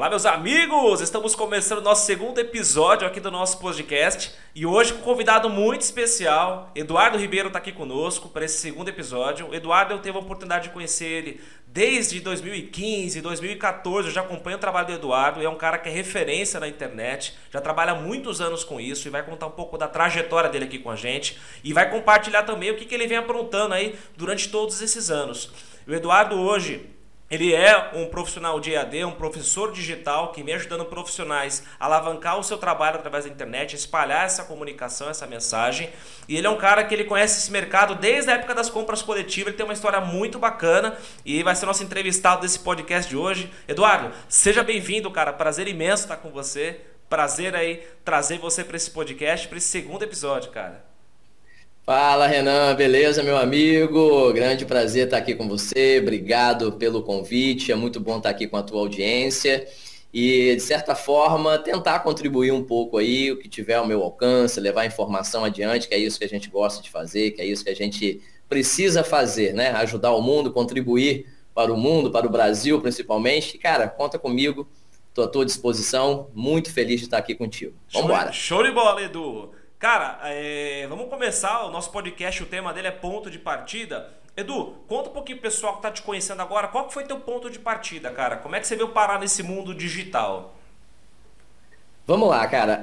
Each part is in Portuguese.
Olá, meus amigos! Estamos começando o nosso segundo episódio aqui do nosso podcast e hoje com um convidado muito especial. Eduardo Ribeiro está aqui conosco para esse segundo episódio. O Eduardo, eu teve a oportunidade de conhecer ele desde 2015, 2014. Eu já acompanho o trabalho do Eduardo. É um cara que é referência na internet, já trabalha muitos anos com isso e vai contar um pouco da trajetória dele aqui com a gente e vai compartilhar também o que, que ele vem aprontando aí durante todos esses anos. O Eduardo hoje ele é um profissional de EAD, um professor digital que vem ajudando profissionais a alavancar o seu trabalho através da internet, espalhar essa comunicação, essa mensagem. E ele é um cara que ele conhece esse mercado desde a época das compras coletivas. Ele tem uma história muito bacana e vai ser nosso entrevistado desse podcast de hoje. Eduardo, seja bem-vindo, cara. Prazer imenso estar com você. Prazer aí trazer você para esse podcast, para esse segundo episódio, cara. Fala Renan, beleza meu amigo? Grande prazer estar aqui com você. Obrigado pelo convite. É muito bom estar aqui com a tua audiência e de certa forma tentar contribuir um pouco aí o que tiver ao meu alcance, levar informação adiante, que é isso que a gente gosta de fazer, que é isso que a gente precisa fazer, né? Ajudar o mundo, contribuir para o mundo, para o Brasil principalmente. Cara, conta comigo. Estou à tua disposição. Muito feliz de estar aqui contigo. Vamos embora. Show de bola, Edu. Cara, é, vamos começar o nosso podcast, o tema dele é ponto de partida. Edu, conta um pouquinho pro pessoal que tá te conhecendo agora, qual que foi teu ponto de partida, cara? Como é que você veio parar nesse mundo digital? Vamos lá, cara.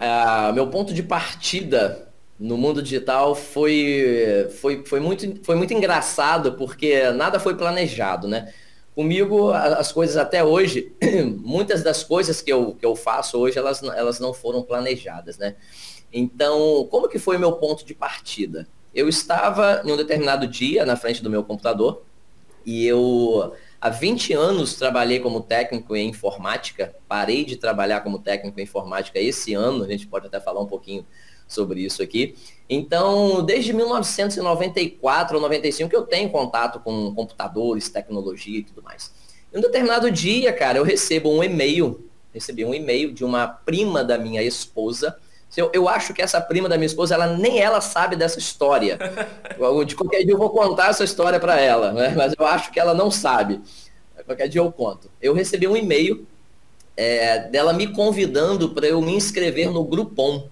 Uh, meu ponto de partida no mundo digital foi, foi, foi, muito, foi muito engraçado, porque nada foi planejado, né? Comigo, as coisas até hoje, muitas das coisas que eu, que eu faço hoje, elas, elas não foram planejadas, né? Então, como que foi meu ponto de partida? Eu estava em um determinado dia na frente do meu computador e eu há 20 anos trabalhei como técnico em informática, parei de trabalhar como técnico em informática esse ano, a gente pode até falar um pouquinho sobre isso aqui. Então, desde 1994 ou 95 que eu tenho contato com computadores, tecnologia e tudo mais. Em um determinado dia, cara, eu recebo um e-mail, recebi um e-mail de uma prima da minha esposa, eu, eu acho que essa prima da minha esposa, ela nem ela sabe dessa história. De qualquer dia eu vou contar essa história para ela, né? mas eu acho que ela não sabe. Qualquer dia eu conto. Eu recebi um e-mail é, dela me convidando para eu me inscrever no Groupon.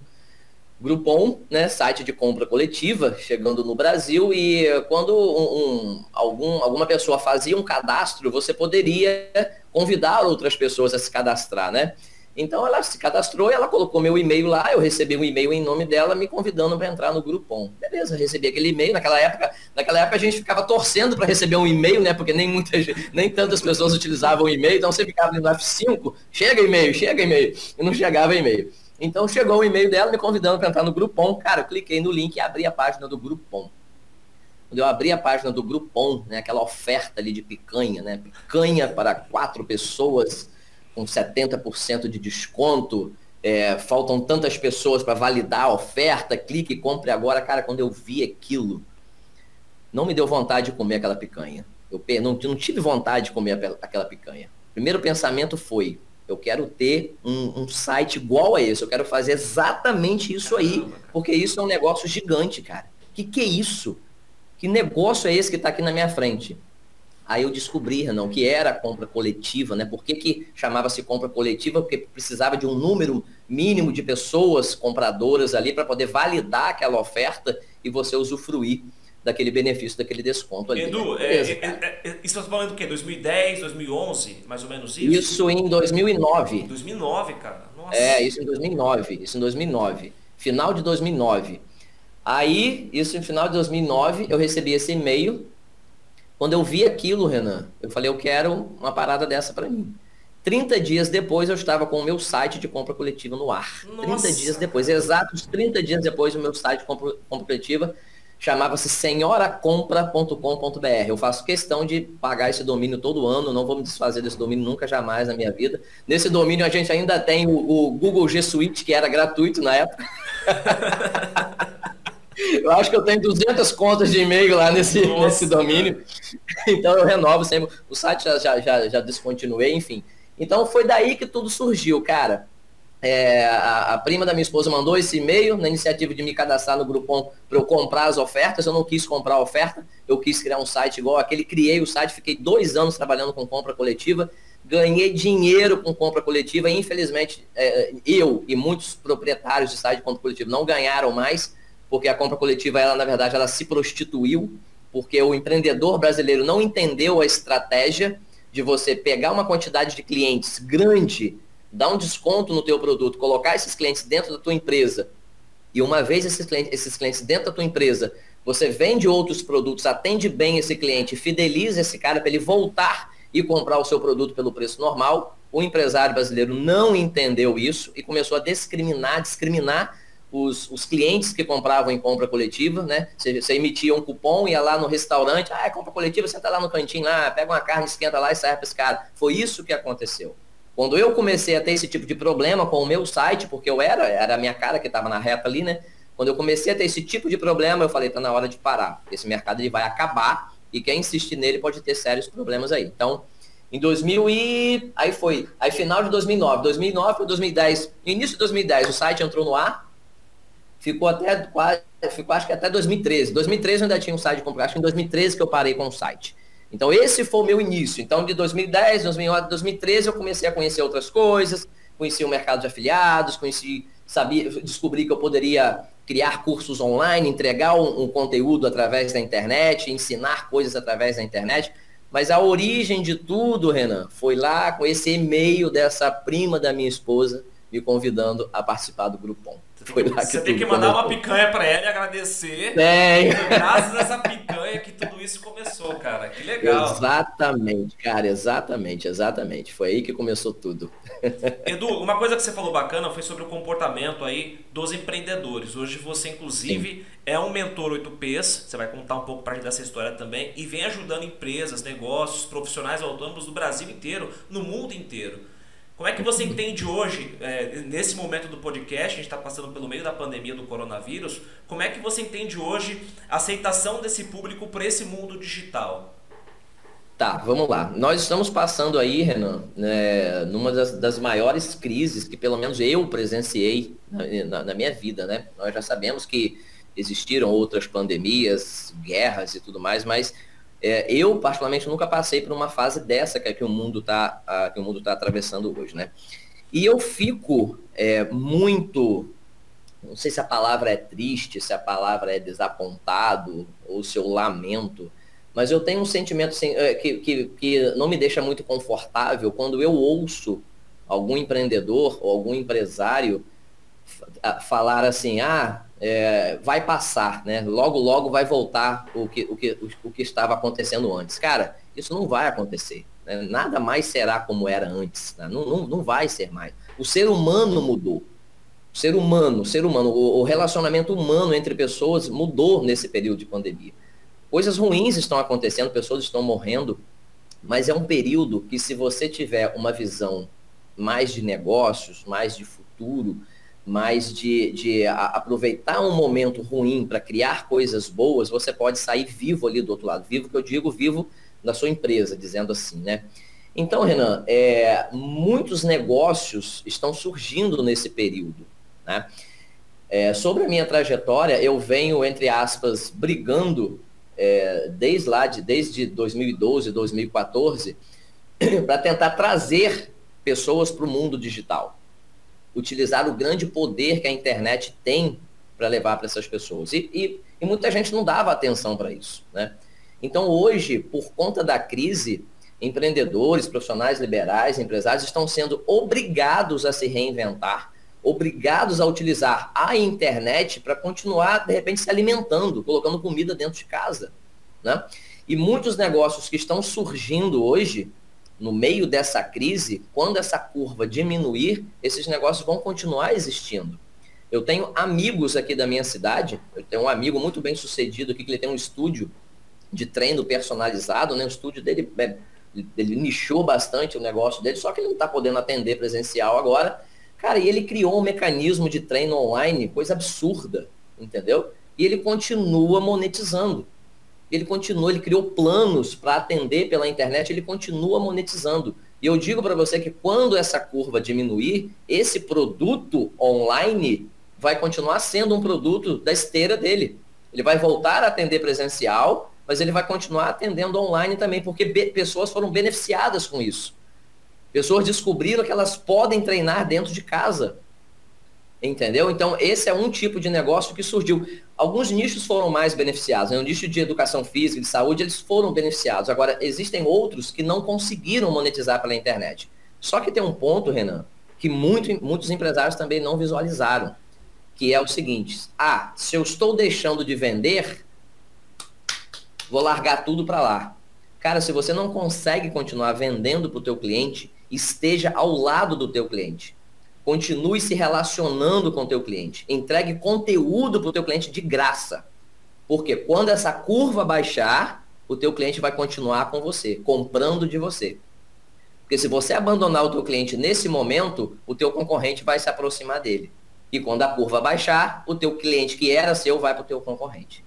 Groupon, né, site de compra coletiva, chegando no Brasil, e quando um, um, algum, alguma pessoa fazia um cadastro, você poderia convidar outras pessoas a se cadastrar, né? Então ela se cadastrou e ela colocou meu e-mail lá, eu recebi um e-mail em nome dela me convidando para entrar no Grupom. Beleza, recebi aquele e-mail. Naquela época, naquela época a gente ficava torcendo para receber um e-mail, né? Porque nem muitas, nem tantas pessoas utilizavam o e-mail, então você ficava no F5, chega e-mail, chega e-mail, e não chegava e-mail. Então chegou o e-mail dela me convidando para entrar no Grupom. Cara, eu cliquei no link e abri a página do Grupom. Quando eu abri a página do Grupom, né, aquela oferta ali de picanha, né? Picanha para quatro pessoas com 70% de desconto, é, faltam tantas pessoas para validar a oferta, clique e compre agora. Cara, quando eu vi aquilo, não me deu vontade de comer aquela picanha. Eu não, não tive vontade de comer aquela picanha. Primeiro pensamento foi, eu quero ter um, um, site igual a esse, eu quero fazer exatamente isso aí, porque isso é um negócio gigante, cara. Que que é isso? Que negócio é esse que está aqui na minha frente? Aí eu descobri, Renan, que era compra coletiva, né? Por que, que chamava-se compra coletiva? Porque precisava de um número mínimo de pessoas compradoras ali para poder validar aquela oferta e você usufruir daquele benefício, daquele desconto ali. Edu, né? Beleza, é, é, é, isso está falando do quê? 2010, 2011, mais ou menos isso? Isso em 2009. 2009, cara. Nossa. É, isso em 2009. Isso em 2009. Final de 2009. Aí, isso em final de 2009, eu recebi esse e-mail quando eu vi aquilo, Renan, eu falei, eu quero uma parada dessa para mim. 30 dias depois eu estava com o meu site de compra coletiva no ar. Nossa. 30 dias depois, exatos 30 dias depois o meu site de compra, compra coletiva chamava-se senhoracompra.com.br. Eu faço questão de pagar esse domínio todo ano, não vou me desfazer desse domínio nunca jamais na minha vida. Nesse domínio a gente ainda tem o, o Google G Suite, que era gratuito na época. Eu acho que eu tenho 200 contas de e-mail lá nesse, nesse domínio. Então eu renovo sempre. O site já, já, já, já descontinuei, enfim. Então foi daí que tudo surgiu, cara. É, a, a, prima da minha esposa mandou esse e-mail na iniciativa de me cadastrar no Groupon para eu comprar as ofertas. Eu não quis comprar a oferta, eu quis criar um site igual aquele. Criei o site, fiquei dois anos trabalhando com compra coletiva. ganhei dinheiro com compra coletiva. Infelizmente, é, eu e muitos proprietários de site de compra coletiva não ganharam mais, porque a compra coletiva, ela na verdade, ela se prostituiu, porque o empreendedor brasileiro não entendeu a estratégia de você pegar uma quantidade de clientes grande, dar um desconto no teu produto, colocar esses clientes dentro da tua empresa, e uma vez esses clientes, esses clientes dentro da tua empresa, você vende outros produtos, atende bem esse cliente, fideliza esse cara para ele voltar e comprar o seu produto pelo preço normal. O empresário brasileiro não entendeu isso e começou a discriminar, discriminar os, os clientes que compravam em compra coletiva, né? Você, você emitia um cupom, ia lá no restaurante, ah, é compra coletiva, tá lá no cantinho lá, pega uma carne, esquenta lá e sai cara. Foi isso que aconteceu. Quando eu comecei a ter esse tipo de problema com o meu site, porque eu era, era a minha cara que estava na reta ali, né? Quando eu comecei a ter esse tipo de problema, eu falei, tá na hora de parar. Esse mercado ele vai acabar e quem insistir nele pode ter sérios problemas aí. Então, em 2000 e aí foi, aí final de 2009, 2009 para 2010, início de 2010 o site entrou no ar, ficou até quase, ficou acho que até 2013. 2013 eu ainda tinha um site de compra, acho que em 2013 que eu parei com o site. Então esse foi o meu início. Então de 2010, 2011, 2013 eu comecei a conhecer outras coisas, conheci o mercado de afiliados, conheci, sabia, descobri que eu poderia criar cursos online, entregar um, um, conteúdo através da internet, ensinar coisas através da internet. Mas a origem de tudo, Renan, foi lá com esse e-mail dessa prima da minha esposa me convidando a participar do Grupom. Foi lá que Você tem que mandar começou. uma picanha para ela e agradecer. Tem. Graças a essa picanha que tudo isso começou, cara. Que legal. Exatamente, cara, exatamente, exatamente. Foi aí que começou tudo. Edu, uma coisa que você falou bacana foi sobre o comportamento aí dos empreendedores. Hoje você, inclusive, Sim. é um mentor 8Ps, você vai contar um pouco para gente dessa história também, e vem ajudando empresas, negócios, profissionais autônomos do Brasil inteiro, no mundo inteiro. Como é que você entende hoje, é, nesse momento do podcast, a gente está passando pelo meio da pandemia do coronavírus, como é que você entende hoje a aceitação desse público para esse mundo digital? Tá, vamos lá. Nós estamos passando aí, Renan, né, numa das, das, maiores crises que pelo menos eu presenciei na, na, na, minha vida, né? Nós já sabemos que existiram outras pandemias, guerras e tudo mais, mas é, eu particularmente nunca passei por uma fase dessa que, é que o mundo está está atravessando hoje, né? E eu fico é, muito, não sei se a palavra é triste, se a palavra é desapontado ou se eu lamento mas eu tenho um sentimento assim, que, que, que não me deixa muito confortável quando eu ouço algum empreendedor ou algum empresário falar assim, ah, é, vai passar, né? Logo, logo vai voltar o que, o, que, o que estava acontecendo antes. Cara, isso não vai acontecer. Né? Nada mais será como era antes. Né? Não, não, não vai ser mais. O ser humano mudou. O ser humano, o ser humano, o, o relacionamento humano entre pessoas mudou nesse período de pandemia. Coisas ruins estão acontecendo, pessoas estão morrendo, mas é um período que, se você tiver uma visão mais de negócios, mais de futuro, mais de, de aproveitar um momento ruim para criar coisas boas, você pode sair vivo ali do outro lado. Vivo que eu digo, vivo da sua empresa, dizendo assim, né? Então, Renan, é, muitos negócios estão surgindo nesse período. Né? É, sobre a minha trajetória, eu venho, entre aspas, brigando é, desde lá, de, desde 2012, 2014, para tentar trazer pessoas para o mundo digital. Utilizar o grande poder que a internet tem para levar para essas pessoas. E, e, e, muita gente não dava atenção para isso. Né? Então, hoje, por conta da crise, empreendedores, profissionais liberais, empresários estão sendo obrigados a se reinventar obrigados a utilizar a internet para continuar, de repente, se alimentando, colocando comida dentro de casa. Né? E muitos negócios que estão surgindo hoje, no meio dessa crise, quando essa curva diminuir, esses negócios vão continuar existindo. Eu tenho amigos aqui da minha cidade, eu tenho um amigo muito bem sucedido aqui, que ele tem um estúdio de treino personalizado, né? o estúdio dele, é, ele nichou bastante o negócio dele, só que ele não está podendo atender presencial agora, Cara, e ele criou um mecanismo de treino online, coisa absurda, entendeu? E ele continua monetizando. Ele continua, ele criou planos para atender pela internet, ele continua monetizando. E eu digo para você que quando essa curva diminuir, esse produto online vai continuar sendo um produto da esteira dele. Ele vai voltar a atender presencial, mas ele vai continuar atendendo online também, porque pessoas foram beneficiadas com isso. Pessoas descobriram que elas podem treinar dentro de casa. Entendeu? Então, esse é um tipo de negócio que surgiu. Alguns nichos foram mais beneficiados. Né? O nicho de educação física, de saúde, eles foram beneficiados. Agora, existem outros que não conseguiram monetizar pela internet. Só que tem um ponto, Renan, que muito, muitos empresários também não visualizaram, que é o seguinte: ah, se eu estou deixando de vender, vou largar tudo para lá. Cara, se você não consegue continuar vendendo para o teu cliente, esteja ao lado do teu cliente. Continue se relacionando com o teu cliente. Entregue conteúdo para o teu cliente de graça. Porque quando essa curva baixar, o teu cliente vai continuar com você, comprando de você. Porque se você abandonar o teu cliente nesse momento, o teu concorrente vai se aproximar dele. E quando a curva baixar, o teu cliente que era seu vai para o teu concorrente.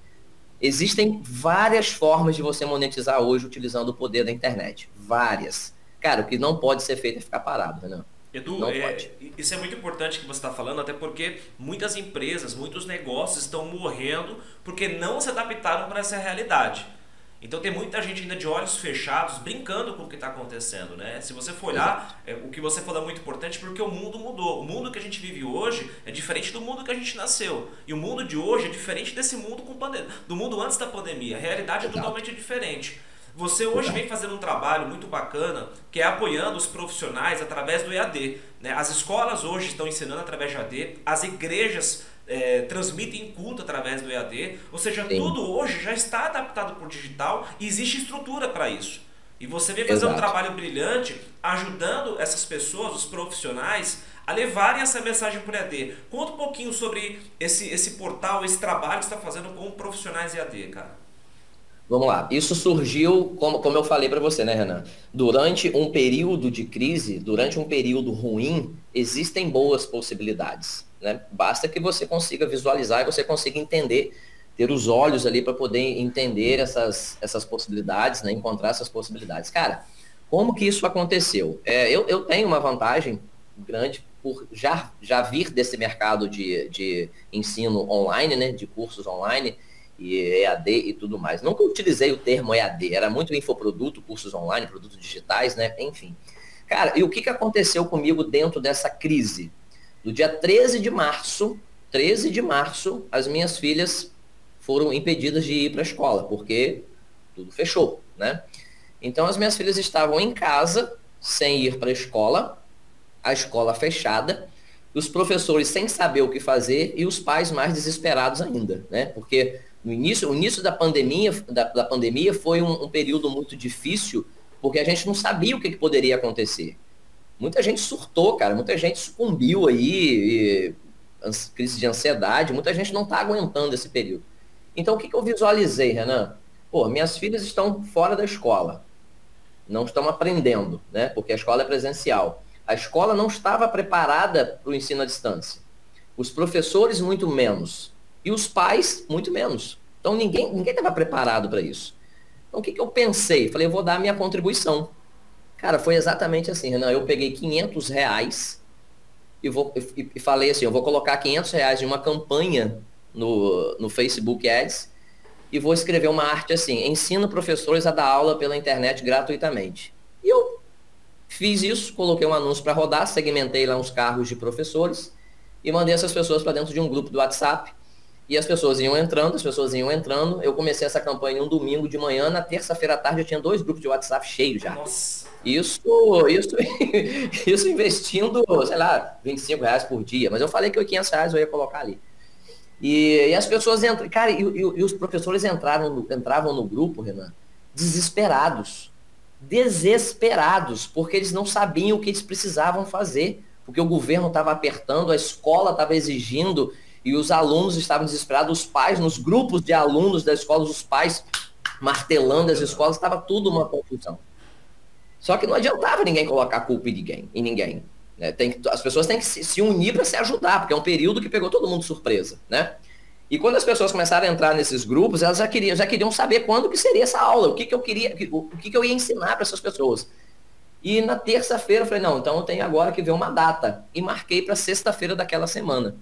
Existem várias formas de você monetizar hoje utilizando o poder da internet. Várias. Cara, o que não pode ser feito é ficar parado, né? Edu, é, isso é muito importante que você está falando, até porque muitas empresas, muitos negócios estão morrendo porque não se adaptaram para essa realidade. Então tem muita gente ainda de olhos fechados, brincando com o que está acontecendo, né? Se você for olhar, é, o que você falou é muito importante porque o mundo mudou. O mundo que a gente vive hoje é diferente do mundo que a gente nasceu. E o mundo de hoje é diferente desse mundo com pandemia, do mundo antes da pandemia. A realidade é totalmente diferente. Você hoje vem fazendo um trabalho muito bacana, que é apoiando os profissionais através do EAD. Né? As escolas hoje estão ensinando através do EAD, as igrejas é, transmitem culto através do EAD, ou seja, Sim. tudo hoje já está adaptado para o digital e existe estrutura para isso. E você vem fazer Exato. um trabalho brilhante ajudando essas pessoas, os profissionais, a levarem essa mensagem para o EAD. Conta um pouquinho sobre esse, esse portal, esse trabalho que você está fazendo com profissionais EAD, cara. Vamos lá. Isso surgiu, como, como eu falei para você, né, Renan? Durante um período de crise, durante um período ruim, existem boas possibilidades. Né? Basta que você consiga visualizar e você consiga entender, ter os olhos ali para poder entender essas, essas possibilidades, né? encontrar essas possibilidades. Cara, como que isso aconteceu? É, eu, eu tenho uma vantagem grande por já, já vir desse mercado de, de ensino online, né? de cursos online e EAD e tudo mais. Nunca utilizei o termo EAD, era muito infoproduto, cursos online, produtos digitais, né? Enfim. Cara, e o que, que aconteceu comigo dentro dessa crise? No dia 13 de março, 13 de março, as minhas filhas foram impedidas de ir para a escola, porque tudo fechou, né? Então as minhas filhas estavam em casa, sem ir para a escola, a escola fechada, os professores sem saber o que fazer e os pais mais desesperados ainda, né? Porque no início, o início da pandemia, da, da pandemia foi um, um, período muito difícil, porque a gente não sabia o que, que, poderia acontecer. Muita gente surtou, cara, muita gente sucumbiu aí, e, crise de ansiedade, muita gente não está aguentando esse período. Então, o que, que eu visualizei, Renan? Pô, minhas filhas estão fora da escola, não estão aprendendo, né? Porque a escola é presencial. A escola não estava preparada para o ensino à distância. Os professores, muito menos. E os pais, muito menos. Então ninguém ninguém estava preparado para isso. Então o que, que eu pensei? Falei, eu vou dar a minha contribuição. Cara, foi exatamente assim, Renan. Eu peguei 500 reais e, vou, e, e falei assim, eu vou colocar 500 reais em uma campanha no, no Facebook Ads e vou escrever uma arte assim, ensino professores a dar aula pela internet gratuitamente. E eu fiz isso, coloquei um anúncio para rodar, segmentei lá uns carros de professores e mandei essas pessoas para dentro de um grupo do WhatsApp e as pessoas iam entrando, as pessoas iam entrando. Eu comecei essa campanha um domingo de manhã, na terça-feira à tarde eu tinha dois grupos de WhatsApp cheios já. Nossa. Isso, isso, isso investindo, sei lá, 25 reais por dia. Mas eu falei que 500 reais eu ia colocar ali. E, e as pessoas entram, cara, e, e, e, os professores entraram no, entravam no grupo, Renan, desesperados. Desesperados, porque eles não sabiam o que eles precisavam fazer. Porque o governo estava apertando, a escola estava exigindo, e os alunos estavam desesperados, os pais, nos grupos de alunos da escola, os pais martelando as escolas, estava tudo uma confusão. Só que não adiantava ninguém colocar culpa em ninguém. Em ninguém né? Tem as pessoas têm que se, se unir para se ajudar, porque é um período que pegou todo mundo surpresa. Né? E quando as pessoas começaram a entrar nesses grupos, elas já queriam, já queriam saber quando que seria essa aula, o que, que eu queria, o que, que eu ia ensinar para essas pessoas. E na terça-feira eu falei, não, então eu tenho agora que ver uma data. E marquei para sexta-feira daquela semana.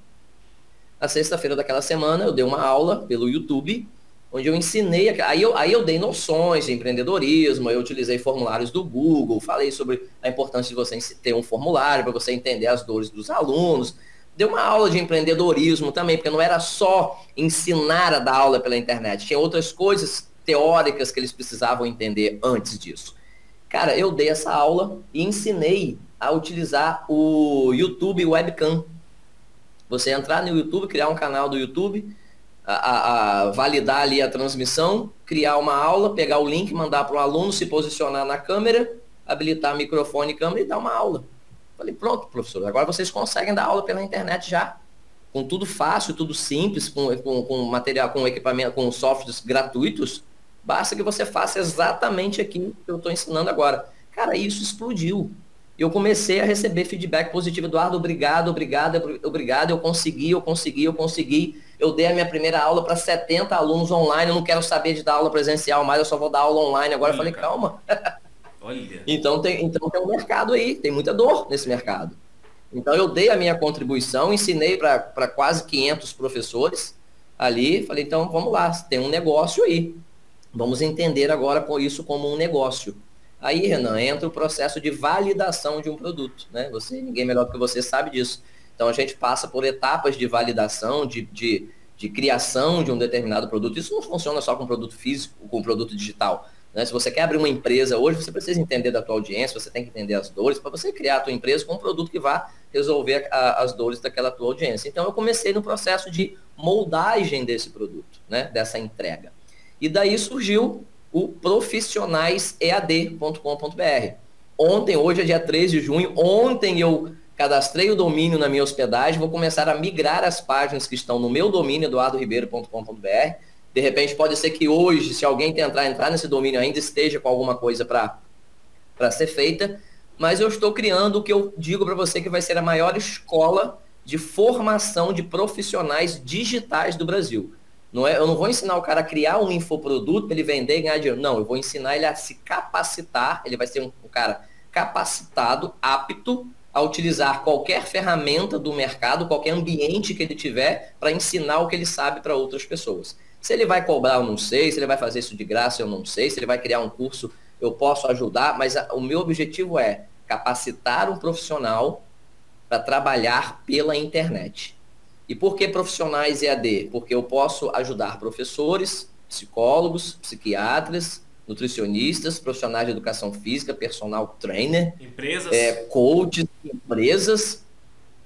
Na sexta-feira daquela semana, eu dei uma aula pelo YouTube, onde eu ensinei, aí eu, aí eu dei noções de empreendedorismo, eu utilizei formulários do Google, falei sobre a importância de você ter um formulário para você entender as dores dos alunos. Dei uma aula de empreendedorismo também, porque não era só ensinar a dar aula pela internet, tinha outras coisas teóricas que eles precisavam entender antes disso. Cara, eu dei essa aula e ensinei a utilizar o YouTube Webcam. Você entrar no YouTube, criar um canal do YouTube, a, a, validar ali a transmissão, criar uma aula, pegar o link, mandar para o aluno se posicionar na câmera, habilitar microfone e câmera e dar uma aula. Falei, pronto, professor, agora vocês conseguem dar aula pela internet já. Com tudo fácil, tudo simples, com, com, com material, com equipamento, com softwares gratuitos, basta que você faça exatamente aquilo que eu estou ensinando agora. Cara, isso explodiu eu comecei a receber feedback positivo. Eduardo, obrigado, obrigado, obrigado. Eu consegui, eu consegui, eu consegui. Eu dei a minha primeira aula para 70 alunos online. Eu não quero saber de dar aula presencial mais, eu só vou dar aula online. Agora Olha, eu falei, cara. calma. Olha. então, tem, então tem um mercado aí, tem muita dor nesse mercado. Então eu dei a minha contribuição, ensinei para quase 500 professores ali. Falei, então vamos lá, tem um negócio aí. Vamos entender agora com isso como um negócio. Aí, Renan, entra o processo de validação de um produto. Né? Você, ninguém melhor que você sabe disso. Então a gente passa por etapas de validação, de, de, de criação de um determinado produto. Isso não funciona só com produto físico, com produto digital. Né? Se você quer abrir uma empresa hoje, você precisa entender da tua audiência, você tem que entender as dores para você criar a tua empresa com um produto que vá resolver a, as dores daquela tua audiência. Então eu comecei no processo de moldagem desse produto, né? dessa entrega. E daí surgiu o profissionaisead.com.br. Ontem, hoje é dia 13 de junho, ontem eu cadastrei o domínio na minha hospedagem, vou começar a migrar as páginas que estão no meu domínio, eduardoribeiro.com.br. De repente, pode ser que hoje, se alguém tentar entrar nesse domínio ainda esteja com alguma coisa para ser feita, mas eu estou criando o que eu digo para você que vai ser a maior escola de formação de profissionais digitais do Brasil. Não é, eu não vou ensinar o cara a criar um infoproduto para ele vender e ganhar dinheiro. Não, eu vou ensinar ele a se capacitar. Ele vai ser um, um cara capacitado, apto a utilizar qualquer ferramenta do mercado, qualquer ambiente que ele tiver, para ensinar o que ele sabe para outras pessoas. Se ele vai cobrar, eu não sei. Se ele vai fazer isso de graça, eu não sei. Se ele vai criar um curso, eu posso ajudar. Mas a, o meu objetivo é capacitar um profissional para trabalhar pela internet. E por que profissionais EAD? Porque eu posso ajudar professores, psicólogos, psiquiatras, nutricionistas, profissionais de educação física, personal trainer, empresas, é, coaches, empresas.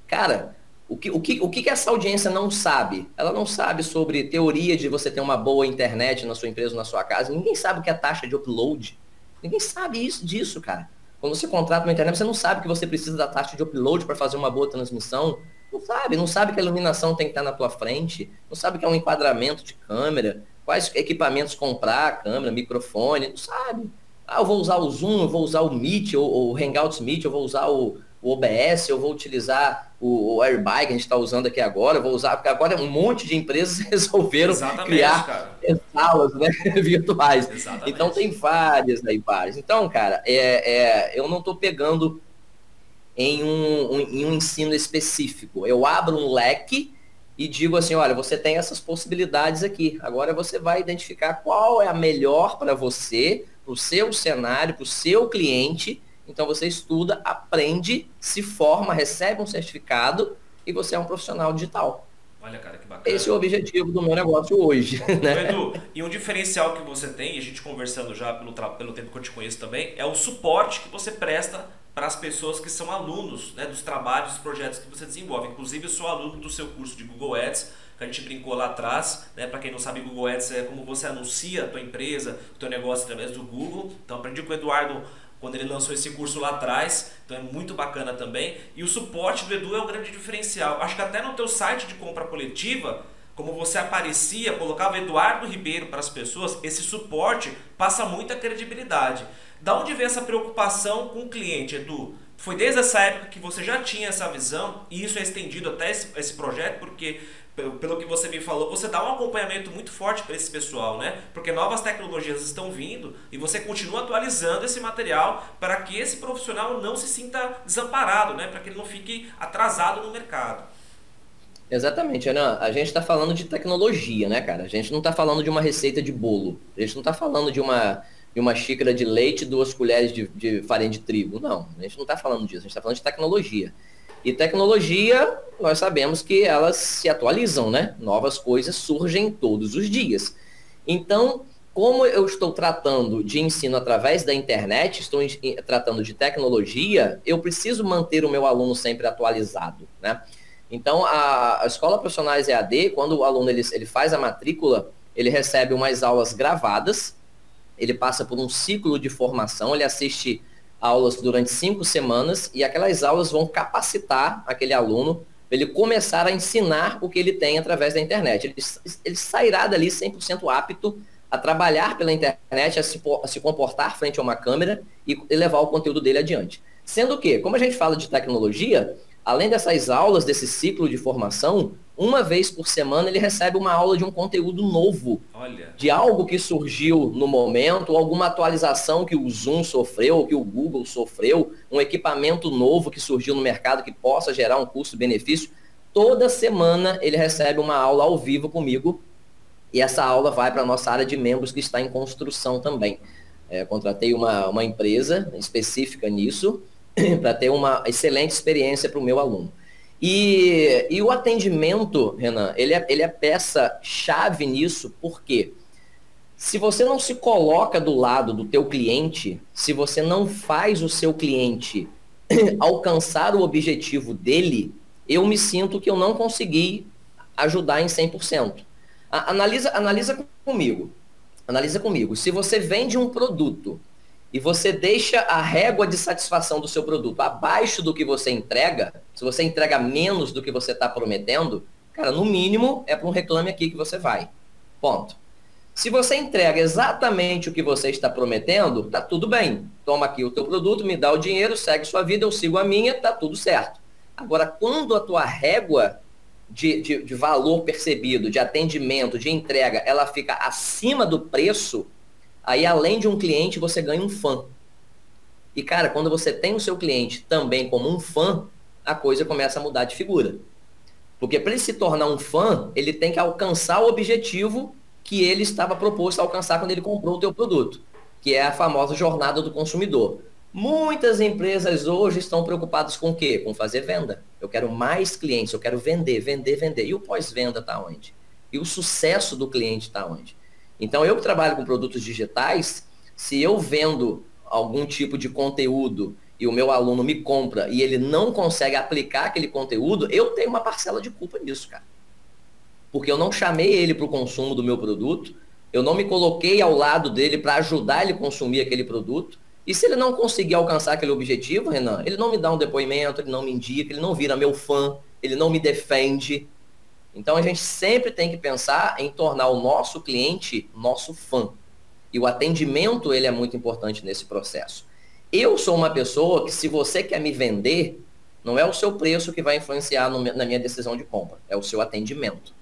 Cara, o que, o, que, o que essa audiência não sabe? Ela não sabe sobre teoria de você ter uma boa internet na sua empresa, na sua casa. Ninguém sabe o que é taxa de upload. Ninguém sabe isso, disso, cara. Quando você contrata uma internet, você não sabe que você precisa da taxa de upload para fazer uma boa transmissão. Não sabe, não sabe que a iluminação tem que estar na tua frente, não sabe que é um enquadramento de câmera, quais equipamentos comprar, câmera, microfone, não sabe. Ah, eu vou usar o Zoom, eu vou usar o Meet, ou o Hangouts Meet, eu vou usar o, o OBS, eu vou utilizar o, o Airbike que a gente está usando aqui agora, eu vou usar, porque agora um monte de empresas resolveram Exatamente, criar cara. salas né, virtuais. Exatamente. Então tem várias aí, várias. Então, cara, é, é, eu não estou pegando em um, um, em um ensino específico. Eu abro um leque e digo assim, olha, você tem essas possibilidades aqui. Agora você vai identificar qual é a melhor para você, para o seu cenário, para o seu cliente. Então você estuda, aprende, se forma, recebe um certificado e você é um profissional digital. Olha, cara, que bacana. Esse é o objetivo do meu negócio hoje. Né? Edu, e um diferencial que você tem, e a gente conversando já pelo, pelo tempo que eu te conheço também, é o suporte que você presta para as pessoas que são alunos né, dos trabalhos, dos projetos que você desenvolve. Inclusive, eu sou aluno do seu curso de Google Ads, que a gente brincou lá atrás. Né? Para quem não sabe, Google Ads é como você anuncia a tua empresa, o teu negócio através do Google. Então, aprendi com o Eduardo quando ele lançou esse curso lá atrás, então é muito bacana também. E o suporte do Edu é um grande diferencial. Acho que até no teu site de compra coletiva, como você aparecia, colocava Eduardo Ribeiro para as pessoas, esse suporte passa muita credibilidade. Da onde vem essa preocupação com o cliente, Edu? Foi desde essa época que você já tinha essa visão e isso é estendido até esse, esse projeto, porque pelo que você me falou, você dá um acompanhamento muito forte para esse pessoal, né? Porque novas tecnologias estão vindo e você continua atualizando esse material para que esse profissional não se sinta desamparado, né? Para que ele não fique atrasado no mercado. Exatamente, Ana. A gente está falando de tecnologia, né, cara? A gente não está falando de uma receita de bolo. A gente não está falando de uma, de uma xícara de leite e duas colheres de, de farinha de trigo. Não, a gente não está falando disso. A gente está falando de tecnologia. E tecnologia, nós sabemos que elas se atualizam, né? Novas coisas surgem todos os dias. Então, como eu estou tratando de ensino através da internet, estou tratando de tecnologia, eu preciso manter o meu aluno sempre atualizado, né? Então, a, a Escola Profissionais EAD, quando o aluno ele, ele faz a matrícula, ele recebe umas aulas gravadas, ele passa por um ciclo de formação, ele assiste aulas durante cinco semanas e aquelas aulas vão capacitar aquele aluno para ele começar a ensinar o que ele tem através da internet. Ele, ele sairá dali 100% apto a trabalhar pela internet, a se, a se comportar frente a uma câmera e, e levar o conteúdo dele adiante. Sendo que, como a gente fala de tecnologia, além dessas aulas, desse ciclo de formação, uma vez por semana ele recebe uma aula de um conteúdo novo. Olha. De algo que surgiu no momento, alguma atualização que o Zoom sofreu, que o Google sofreu, um equipamento novo que surgiu no mercado que possa gerar um custo-benefício. Toda semana ele recebe uma aula ao vivo comigo e essa aula vai para a nossa área de membros que está em construção também. É, contratei uma, uma empresa específica nisso para ter uma excelente experiência para o meu aluno. E, e o atendimento, Renan, ele é, ele é peça-chave nisso, porque se você não se coloca do lado do teu cliente, se você não faz o seu cliente alcançar o objetivo dele, eu me sinto que eu não consegui ajudar em 100%. Analisa, analisa comigo. Analisa comigo. Se você vende um produto e você deixa a régua de satisfação do seu produto abaixo do que você entrega, se você entrega menos do que você está prometendo, cara, no mínimo é para um reclame aqui que você vai. Ponto. Se você entrega exatamente o que você está prometendo, tá tudo bem. Toma aqui o teu produto, me dá o dinheiro, segue sua vida, eu sigo a minha, tá tudo certo. Agora, quando a tua régua de, de, de valor percebido, de atendimento, de entrega, ela fica acima do preço, Aí, além de um cliente, você ganha um fã. E, cara, quando você tem o seu cliente também como um fã, a coisa começa a mudar de figura. Porque para ele se tornar um fã, ele tem que alcançar o objetivo que ele estava proposto a alcançar quando ele comprou o teu produto, que é a famosa jornada do consumidor. Muitas empresas hoje estão preocupadas com o quê? Com fazer venda. Eu quero mais clientes, eu quero vender, vender, vender. E o pós-venda está onde? E o sucesso do cliente está onde? Então, eu que trabalho com produtos digitais, se eu vendo algum tipo de conteúdo e o meu aluno me compra e ele não consegue aplicar aquele conteúdo, eu tenho uma parcela de culpa nisso, cara. Porque eu não chamei ele para o consumo do meu produto, eu não me coloquei ao lado dele para ajudar ele a consumir aquele produto. E se ele não conseguir alcançar aquele objetivo, Renan, ele não me dá um depoimento, ele não me indica, ele não vira meu fã, ele não me defende, então a gente sempre tem que pensar em tornar o nosso cliente nosso fã. E o atendimento ele é muito importante nesse processo. Eu sou uma pessoa que se você quer me vender, não é o seu preço que vai influenciar no, na minha decisão de compra, é o seu atendimento.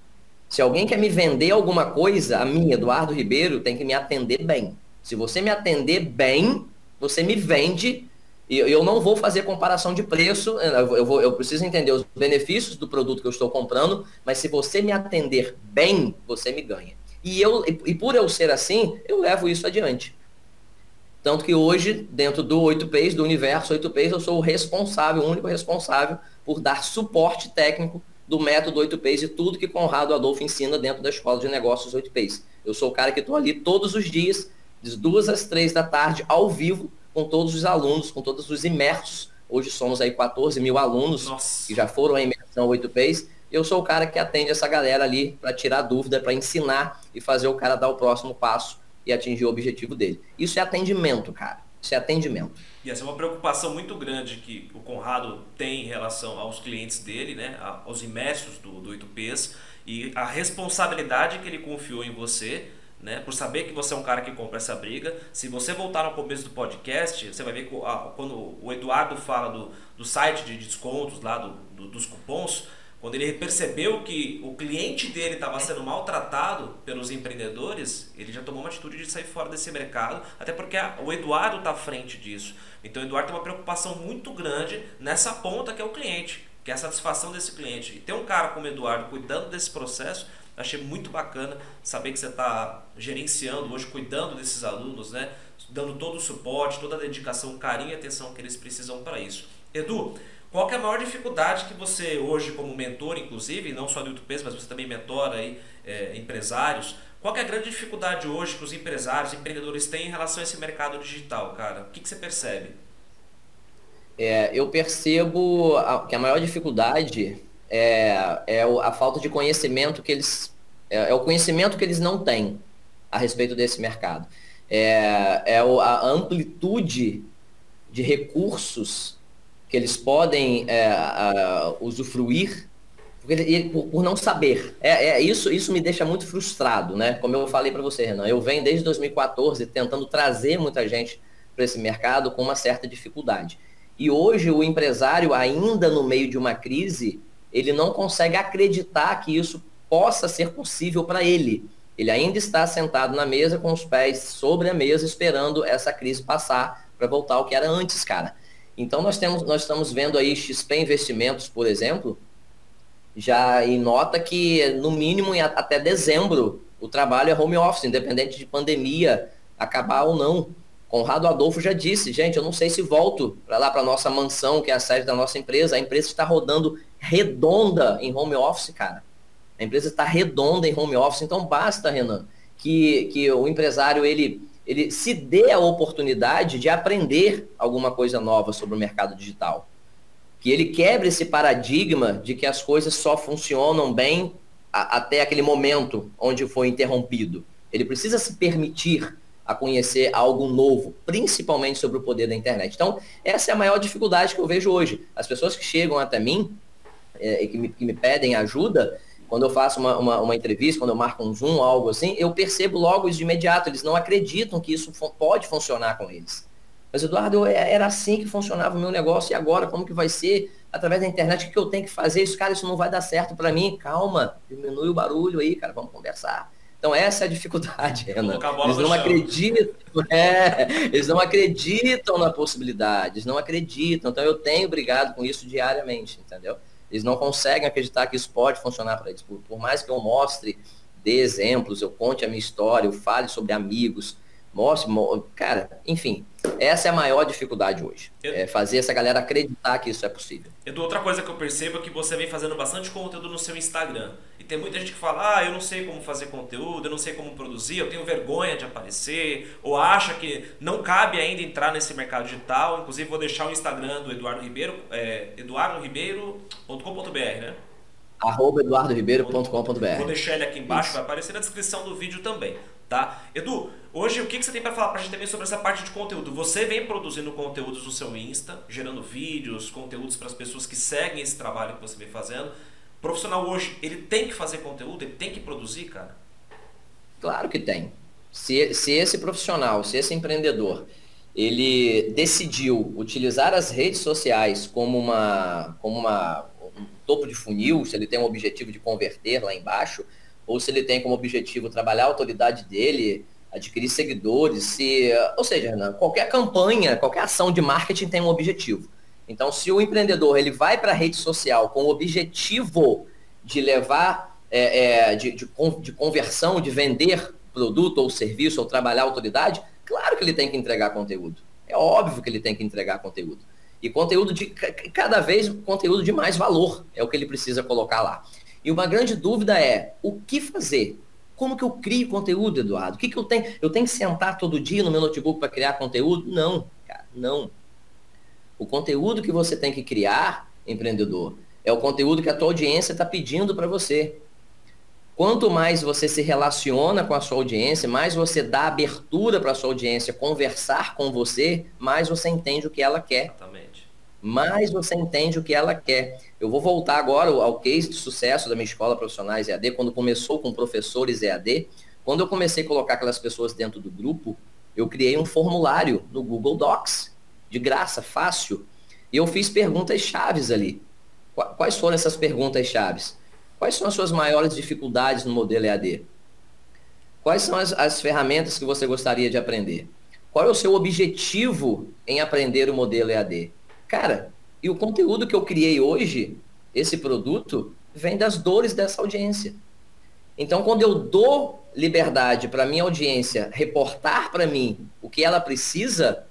Se alguém quer me vender alguma coisa, a mim, Eduardo Ribeiro, tem que me atender bem. Se você me atender bem, você me vende e eu não vou fazer comparação de preço, eu, vou, eu preciso entender os benefícios do produto que eu estou comprando, mas se você me atender bem, você me ganha. E, eu, e por eu ser assim, eu levo isso adiante. Tanto que hoje, dentro do 8Ps, do universo 8Ps, eu sou o responsável, o único responsável por dar suporte técnico do método 8Ps e tudo que Conrado Adolfo ensina dentro da Escola de Negócios 8Ps. Eu sou o cara que estou ali todos os dias, das duas às três da tarde, ao vivo, com todos os alunos, com todos os imersos. Hoje somos aí 14 mil alunos Nossa. que já foram à imersão 8Ps. Eu sou o cara que atende essa galera ali para tirar dúvida, para ensinar e fazer o cara dar o próximo passo e atingir o objetivo dele. Isso é atendimento, cara. Isso é atendimento. E essa é uma preocupação muito grande que o Conrado tem em relação aos clientes dele, né, aos imersos do, do 8Ps, e a responsabilidade que ele confiou em você né? Por saber que você é um cara que compra essa briga. Se você voltar no começo do podcast, você vai ver que quando o Eduardo fala do, do site de descontos lá, do, do dos cupons, quando ele percebeu que o cliente dele estava sendo maltratado pelos empreendedores, ele já tomou uma atitude de sair fora desse mercado, até porque a, o Eduardo está à frente disso. Então o Eduardo tem uma preocupação muito grande nessa ponta que é o cliente. que é a satisfação desse cliente. E ter um cara como o Eduardo cuidando desse processo, achei muito bacana saber que você está gerenciando hoje, cuidando desses alunos, né? dando todo o suporte, toda a dedicação, carinho e atenção que eles precisam para isso. Edu, qual é a maior dificuldade que você hoje, como mentor, inclusive, não só do YouTube, mas você também mentora aí, é, empresários, qual é a grande dificuldade hoje que os empresários, empreendedores têm em relação a esse mercado digital, cara? O que, que você percebe? É, eu percebo que a maior dificuldade é, é a falta de conhecimento que eles. É, é, o conhecimento que eles não têm a respeito desse mercado. É, é a amplitude de recursos que eles podem é, a, usufruir por, por, não saber. É, é, isso, isso me deixa muito frustrado, né? Como eu falei para você, Renan, eu venho desde 2014 tentando trazer muita gente para esse mercado com uma certa dificuldade. E hoje o empresário, ainda no meio de uma crise, ele não consegue acreditar que isso possa ser possível para ele. Ele ainda está sentado na mesa com os pés sobre a mesa, esperando essa crise passar para voltar ao que era antes, cara. Então nós temos, nós estamos vendo aí XP Investimentos, por exemplo, já em nota que no mínimo até dezembro o trabalho é home office, independente de pandemia acabar ou não. Conrado Adolfo já disse, gente, eu não sei se volto para lá para nossa mansão, que é a sede da nossa empresa. A empresa está rodando redonda em home office, cara. A empresa está redonda em home office, então basta, Renan, que, que o empresário ele ele se dê a oportunidade de aprender alguma coisa nova sobre o mercado digital. Que ele quebre esse paradigma de que as coisas só funcionam bem a, até aquele momento onde foi interrompido. Ele precisa se permitir a conhecer algo novo, principalmente sobre o poder da internet. Então, essa é a maior dificuldade que eu vejo hoje. As pessoas que chegam até mim é, que, me, que me pedem ajuda, quando eu faço uma, uma, uma, entrevista, quando eu marco um Zoom, algo assim, eu percebo logo isso de imediato. Eles não acreditam que isso pode funcionar com eles. Mas, Eduardo, é, era assim que funcionava o meu negócio. E agora, como que vai ser? Através da internet, o que eu tenho que fazer? Isso, cara, isso não vai dar certo para mim. Calma, diminui o barulho aí, cara, vamos conversar. Então, essa é a dificuldade, Renan. Eles não acreditam, é, eles não acreditam na possibilidade, eles não acreditam. Então, eu tenho brigado com isso diariamente, entendeu? Eles não conseguem acreditar que isso pode funcionar para eles. Por, por, mais que eu mostre, dê exemplos, eu conte a minha história, eu fale sobre amigos, mostre, cara, enfim, essa é a maior dificuldade hoje. É fazer essa galera acreditar que isso é possível. Edu, outra coisa que eu percebo é que você vem fazendo bastante conteúdo no seu Instagram tem muita gente que fala, ah, eu não sei como fazer conteúdo, eu não sei como produzir, eu tenho vergonha de aparecer, ou acha que não cabe ainda entrar nesse mercado digital. Inclusive, vou deixar o Instagram do Eduardo Ribeiro, é, eduardoribeiro.com.br, né? arroba eduardoribeiro.com.br Vou deixar ele aqui embaixo, Isso. vai aparecer na descrição do vídeo também, tá? Edu, hoje o que, que você tem para falar pra gente também sobre essa parte de conteúdo? Você vem produzindo conteúdos no seu Insta, gerando vídeos, conteúdos para as pessoas que seguem esse trabalho que você vem fazendo profissional hoje, ele tem que fazer conteúdo, ele tem que produzir, cara? Claro que tem. Se, se esse profissional, se esse empreendedor, ele decidiu utilizar as redes sociais como uma, como uma um topo de funil, se ele tem um objetivo de converter lá embaixo, ou se ele tem como objetivo trabalhar a autoridade dele, adquirir seguidores, se, ou seja, qualquer campanha, qualquer ação de marketing tem um objetivo. Então, se o empreendedor ele vai para a rede social com o objetivo de levar, é, é, de, de, de conversão, de vender produto ou serviço ou trabalhar autoridade, claro que ele tem que entregar conteúdo. É óbvio que ele tem que entregar conteúdo. E conteúdo de cada vez conteúdo de mais valor é o que ele precisa colocar lá. E uma grande dúvida é o que fazer? Como que eu crio conteúdo, Eduardo? O que, que eu tenho? Eu tenho que sentar todo dia no meu notebook para criar conteúdo? Não, cara, não. O conteúdo que você tem que criar, empreendedor, é o conteúdo que a tua audiência está pedindo para você. Quanto mais você se relaciona com a sua audiência, mais você dá abertura para a sua audiência conversar com você, mais você entende o que ela quer. Exatamente. Mais você entende o que ela quer. Eu vou voltar agora ao case de sucesso da minha escola profissionais EAD, quando começou com professores EAD. Quando eu comecei a colocar aquelas pessoas dentro do grupo, eu criei um formulário no Google Docs de graça, fácil. E eu fiz perguntas chaves ali. Quais foram essas perguntas chaves? Quais são as suas maiores dificuldades no modelo EAD? Quais são as, as ferramentas que você gostaria de aprender? Qual é o seu objetivo em aprender o modelo EAD? Cara, e o conteúdo que eu criei hoje esse produto vem das dores dessa audiência. Então, quando eu dou liberdade para minha audiência reportar para mim o que ela precisa,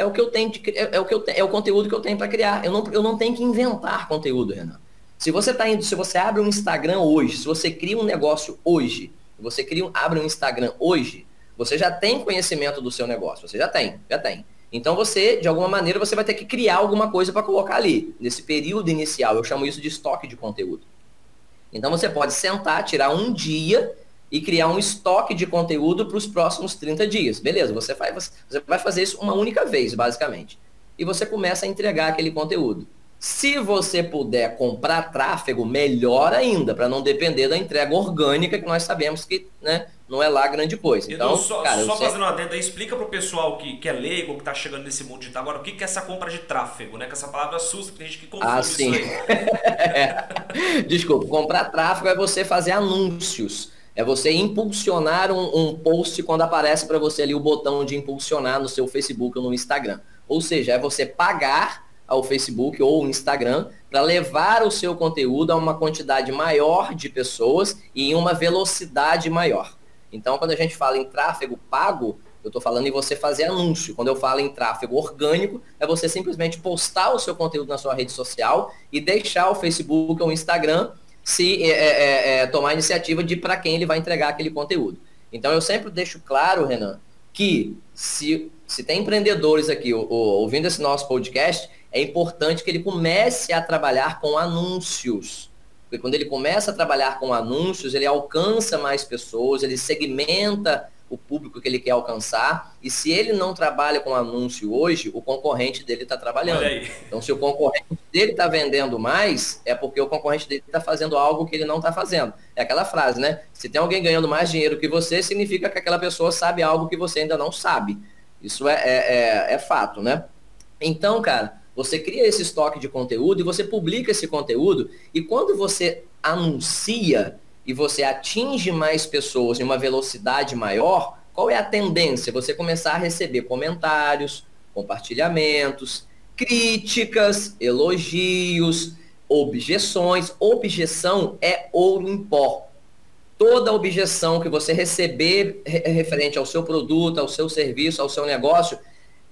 é o que eu tenho de, é, é, o que eu, é o conteúdo que eu tenho para criar. Eu não, eu não tenho que inventar conteúdo, Renan. Se você tá indo, se você abre um Instagram hoje, se você cria um negócio hoje, você cria um, abre um Instagram hoje, você já tem conhecimento do seu negócio, você já tem, já tem. Então você, de alguma maneira, você vai ter que criar alguma coisa para colocar ali, nesse período inicial. Eu chamo isso de estoque de conteúdo. Então você pode sentar, tirar um dia e criar um estoque de conteúdo para os próximos 30 dias. Beleza, você vai, você vai fazer isso uma única vez, basicamente. E você começa a entregar aquele conteúdo. Se você puder comprar tráfego, melhor ainda, para não depender da entrega orgânica, que nós sabemos que né, não é lá grande coisa. Então, só, cara, só fazendo uma adenda aí, explica para o pessoal que, que é leigo, que está chegando nesse mundo digital agora, o que, que é essa compra de tráfego, né? Que essa palavra assusta, tem gente que confunde ah, sim. isso aí. Desculpa, comprar tráfego é você fazer anúncios. É você impulsionar um, um post quando aparece para você ali o botão de impulsionar no seu Facebook ou no Instagram. Ou seja, é você pagar ao Facebook ou Instagram para levar o seu conteúdo a uma quantidade maior de pessoas e em uma velocidade maior. Então, quando a gente fala em tráfego pago, eu estou falando em você fazer anúncio. Quando eu falo em tráfego orgânico, é você simplesmente postar o seu conteúdo na sua rede social e deixar o Facebook ou o Instagram se é, é, é, é tomar a iniciativa de para quem ele vai entregar aquele conteúdo. Então, eu sempre deixo claro, Renan, que se, se tem empreendedores aqui ouvindo esse nosso podcast, é importante que ele comece a trabalhar com anúncios. Porque quando ele começa a trabalhar com anúncios, ele alcança mais pessoas, ele segmenta o público que ele quer alcançar. E se ele não trabalha com anúncio hoje, o concorrente dele está trabalhando. Então, se o concorrente dele está vendendo mais, é porque o concorrente dele está fazendo algo que ele não está fazendo. É aquela frase, né? Se tem alguém ganhando mais dinheiro que você, significa que aquela pessoa sabe algo que você ainda não sabe. Isso é, é, é, é fato, né? Então, cara, você cria esse estoque de conteúdo e você publica esse conteúdo. E quando você anuncia e você atinge mais pessoas em uma velocidade maior, qual é a tendência? Você começar a receber comentários, compartilhamentos, críticas, elogios, objeções. Objeção é ouro em pó. Toda objeção que você receber referente ao seu produto, ao seu serviço, ao seu negócio,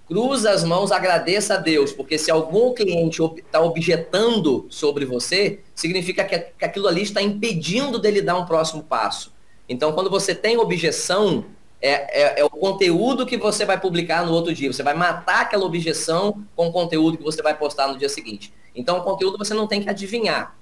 cruza as mãos, agradeça a Deus, porque se algum cliente está objetando sobre você, significa que, que aquilo ali está impedindo dele dar um próximo passo. Então, quando você tem objeção, é, é, é, o conteúdo que você vai publicar no outro dia. Você vai matar aquela objeção com o conteúdo que você vai postar no dia seguinte. Então, o conteúdo você não tem que adivinhar.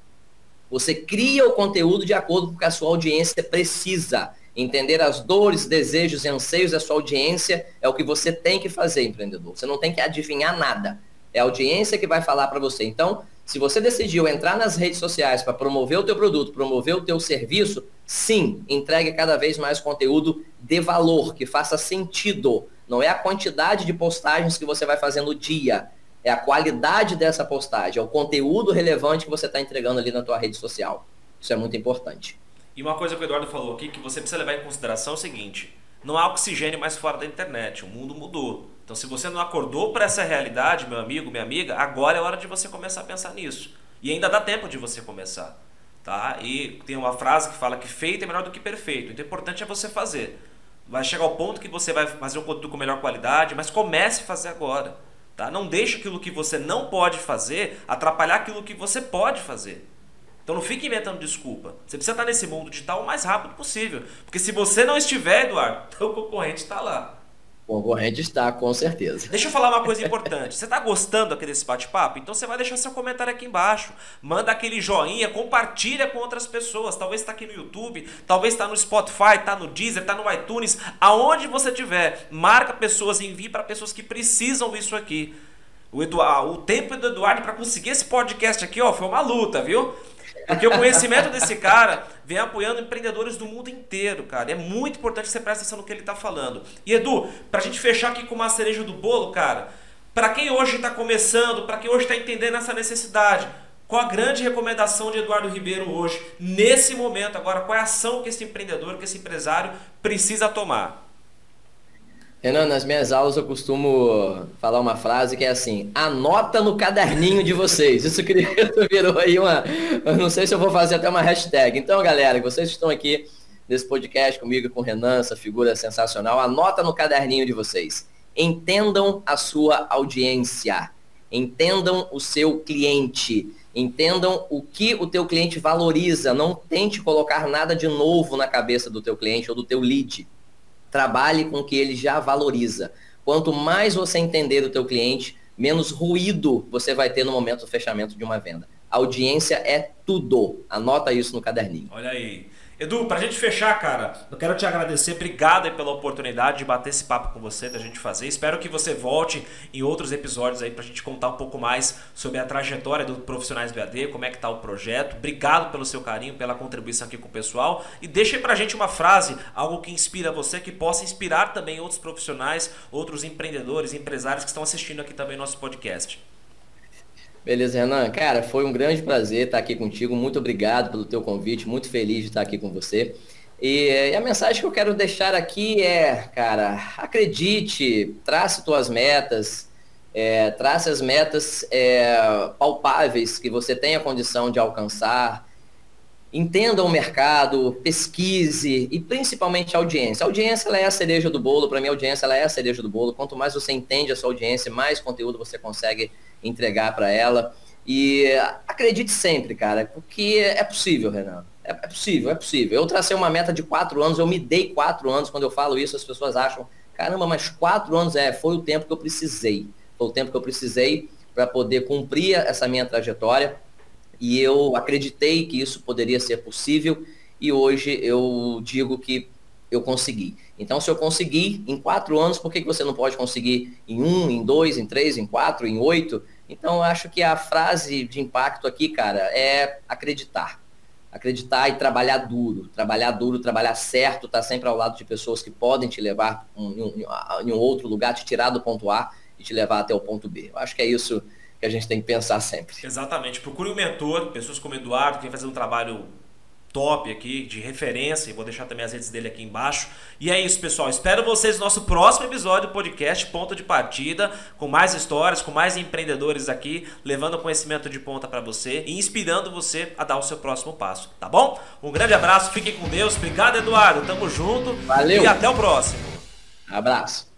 Você cria o conteúdo de acordo com o que a sua audiência precisa. Entender as dores, desejos e anseios da sua audiência é o que você tem que fazer, empreendedor. Você não tem que adivinhar nada. É a audiência que vai falar para você. Então, se você decidiu entrar nas redes sociais para promover o teu produto, promover o teu serviço, sim, entregue cada vez mais conteúdo de valor, que faça sentido. Não é a quantidade de postagens que você vai fazer no dia, é a qualidade dessa postagem, é o conteúdo relevante que você está entregando ali na tua rede social. Isso é muito importante. E uma coisa que o Eduardo falou aqui que você precisa levar em consideração é o seguinte: não há oxigênio mais fora da internet, o mundo mudou. Então, se você não acordou para essa realidade, meu amigo, minha amiga, agora é hora de você começar a pensar nisso. E ainda dá tempo de você começar. Tá? E tem uma frase que fala que feito é melhor do que perfeito. Então, o importante é você fazer. Vai chegar ao ponto que você vai fazer um conteúdo com melhor qualidade, mas comece a fazer agora. Tá? Não deixe aquilo que você não pode fazer atrapalhar aquilo que você pode fazer. Então não fique inventando desculpa. Você precisa estar nesse mundo digital o mais rápido possível. Porque se você não estiver, Eduardo, o concorrente está lá. O concorrente está, com certeza. Deixa eu falar uma coisa importante. Você está gostando aqui desse bate-papo? Então você vai deixar seu comentário aqui embaixo. Manda aquele joinha, compartilha com outras pessoas. Talvez está aqui no YouTube, talvez está no Spotify, está no Deezer, está no iTunes. Aonde você estiver, marca pessoas e envie para pessoas que precisam disso aqui. O, Eduardo, o tempo do Eduardo para conseguir esse podcast aqui ó, foi uma luta, viu? Porque o conhecimento desse cara vem apoiando empreendedores do mundo inteiro, cara. É muito importante você prestar atenção no que ele está falando. E Edu, para a gente fechar aqui com uma cereja do bolo, cara, para quem hoje está começando, para quem hoje está entendendo essa necessidade, qual a grande recomendação de Eduardo Ribeiro hoje, nesse momento agora? Qual é a ação que esse empreendedor, que esse empresário precisa tomar? Renan, nas minhas aulas eu costumo falar uma frase que é assim: anota no caderninho de vocês. Isso virou aí uma. Eu não sei se eu vou fazer até uma hashtag. Então, galera, vocês estão aqui nesse podcast comigo com o Renan, essa figura sensacional, anota no caderninho de vocês. Entendam a sua audiência. Entendam o seu cliente. Entendam o que o teu cliente valoriza. Não tente colocar nada de novo na cabeça do teu cliente ou do teu lead Trabalhe com o que ele já valoriza. Quanto mais você entender o teu cliente, menos ruído você vai ter no momento do fechamento de uma venda. A audiência é tudo. Anota isso no caderninho. Olha aí. Edu, pra gente fechar, cara, eu quero te agradecer. Obrigado pela oportunidade de bater esse papo com você, da gente fazer. Espero que você volte em outros episódios aí pra gente contar um pouco mais sobre a trajetória dos profissionais do AD, como é que tá o projeto. Obrigado pelo seu carinho, pela contribuição aqui com o pessoal. E deixe pra gente uma frase, algo que inspira você, que possa inspirar também outros profissionais, outros empreendedores, empresários que estão assistindo aqui também nosso podcast. Beleza, Renan. Cara, foi um grande prazer estar aqui contigo. Muito obrigado pelo teu convite. Muito feliz de estar aqui com você. E, e, a mensagem que eu quero deixar aqui é, cara, acredite, trace tuas metas, é, trace as metas é, palpáveis que você tenha condição de alcançar. Entenda o mercado, pesquise e principalmente a audiência. A audiência ela é a cereja do bolo. Para mim, a audiência ela é a cereja do bolo. Quanto mais você entende a sua audiência, mais conteúdo você consegue entregar para ela. E acredite sempre, cara, porque é possível, Renan. É, é, possível, é possível. Eu tracei uma meta de quatro anos, eu me dei quatro anos. Quando eu falo isso, as pessoas acham, caramba, mas quatro anos é, foi o tempo que eu precisei. Foi o tempo que eu precisei para poder cumprir essa minha trajetória. E eu acreditei que isso poderia ser possível. E hoje eu digo que eu consegui. Então, se eu conseguir em quatro anos, por que, que você não pode conseguir em um, em dois, em três, em quatro, em oito? Então, eu acho que a frase de impacto aqui, cara, é acreditar. Acreditar e trabalhar duro. Trabalhar duro, trabalhar certo, estar tá sempre ao lado de pessoas que podem te levar em um, em um outro lugar, te tirar do ponto A e te levar até o ponto B. Eu acho que é isso que a gente tem que pensar sempre. Exatamente. Procure um mentor, pessoas como Eduardo, que vem fazer um trabalho top aqui, de referência, e vou deixar também as redes dele aqui embaixo. E é isso, pessoal. Espero vocês no nosso próximo episódio do podcast Ponto de Partida, com mais histórias, com mais empreendedores aqui, levando conhecimento de ponta para você e inspirando você a dar o seu próximo passo, tá bom? Um grande abraço, fiquem com Deus. Obrigado, Eduardo. Tamo junto. Valeu. E até o próximo. Abraço.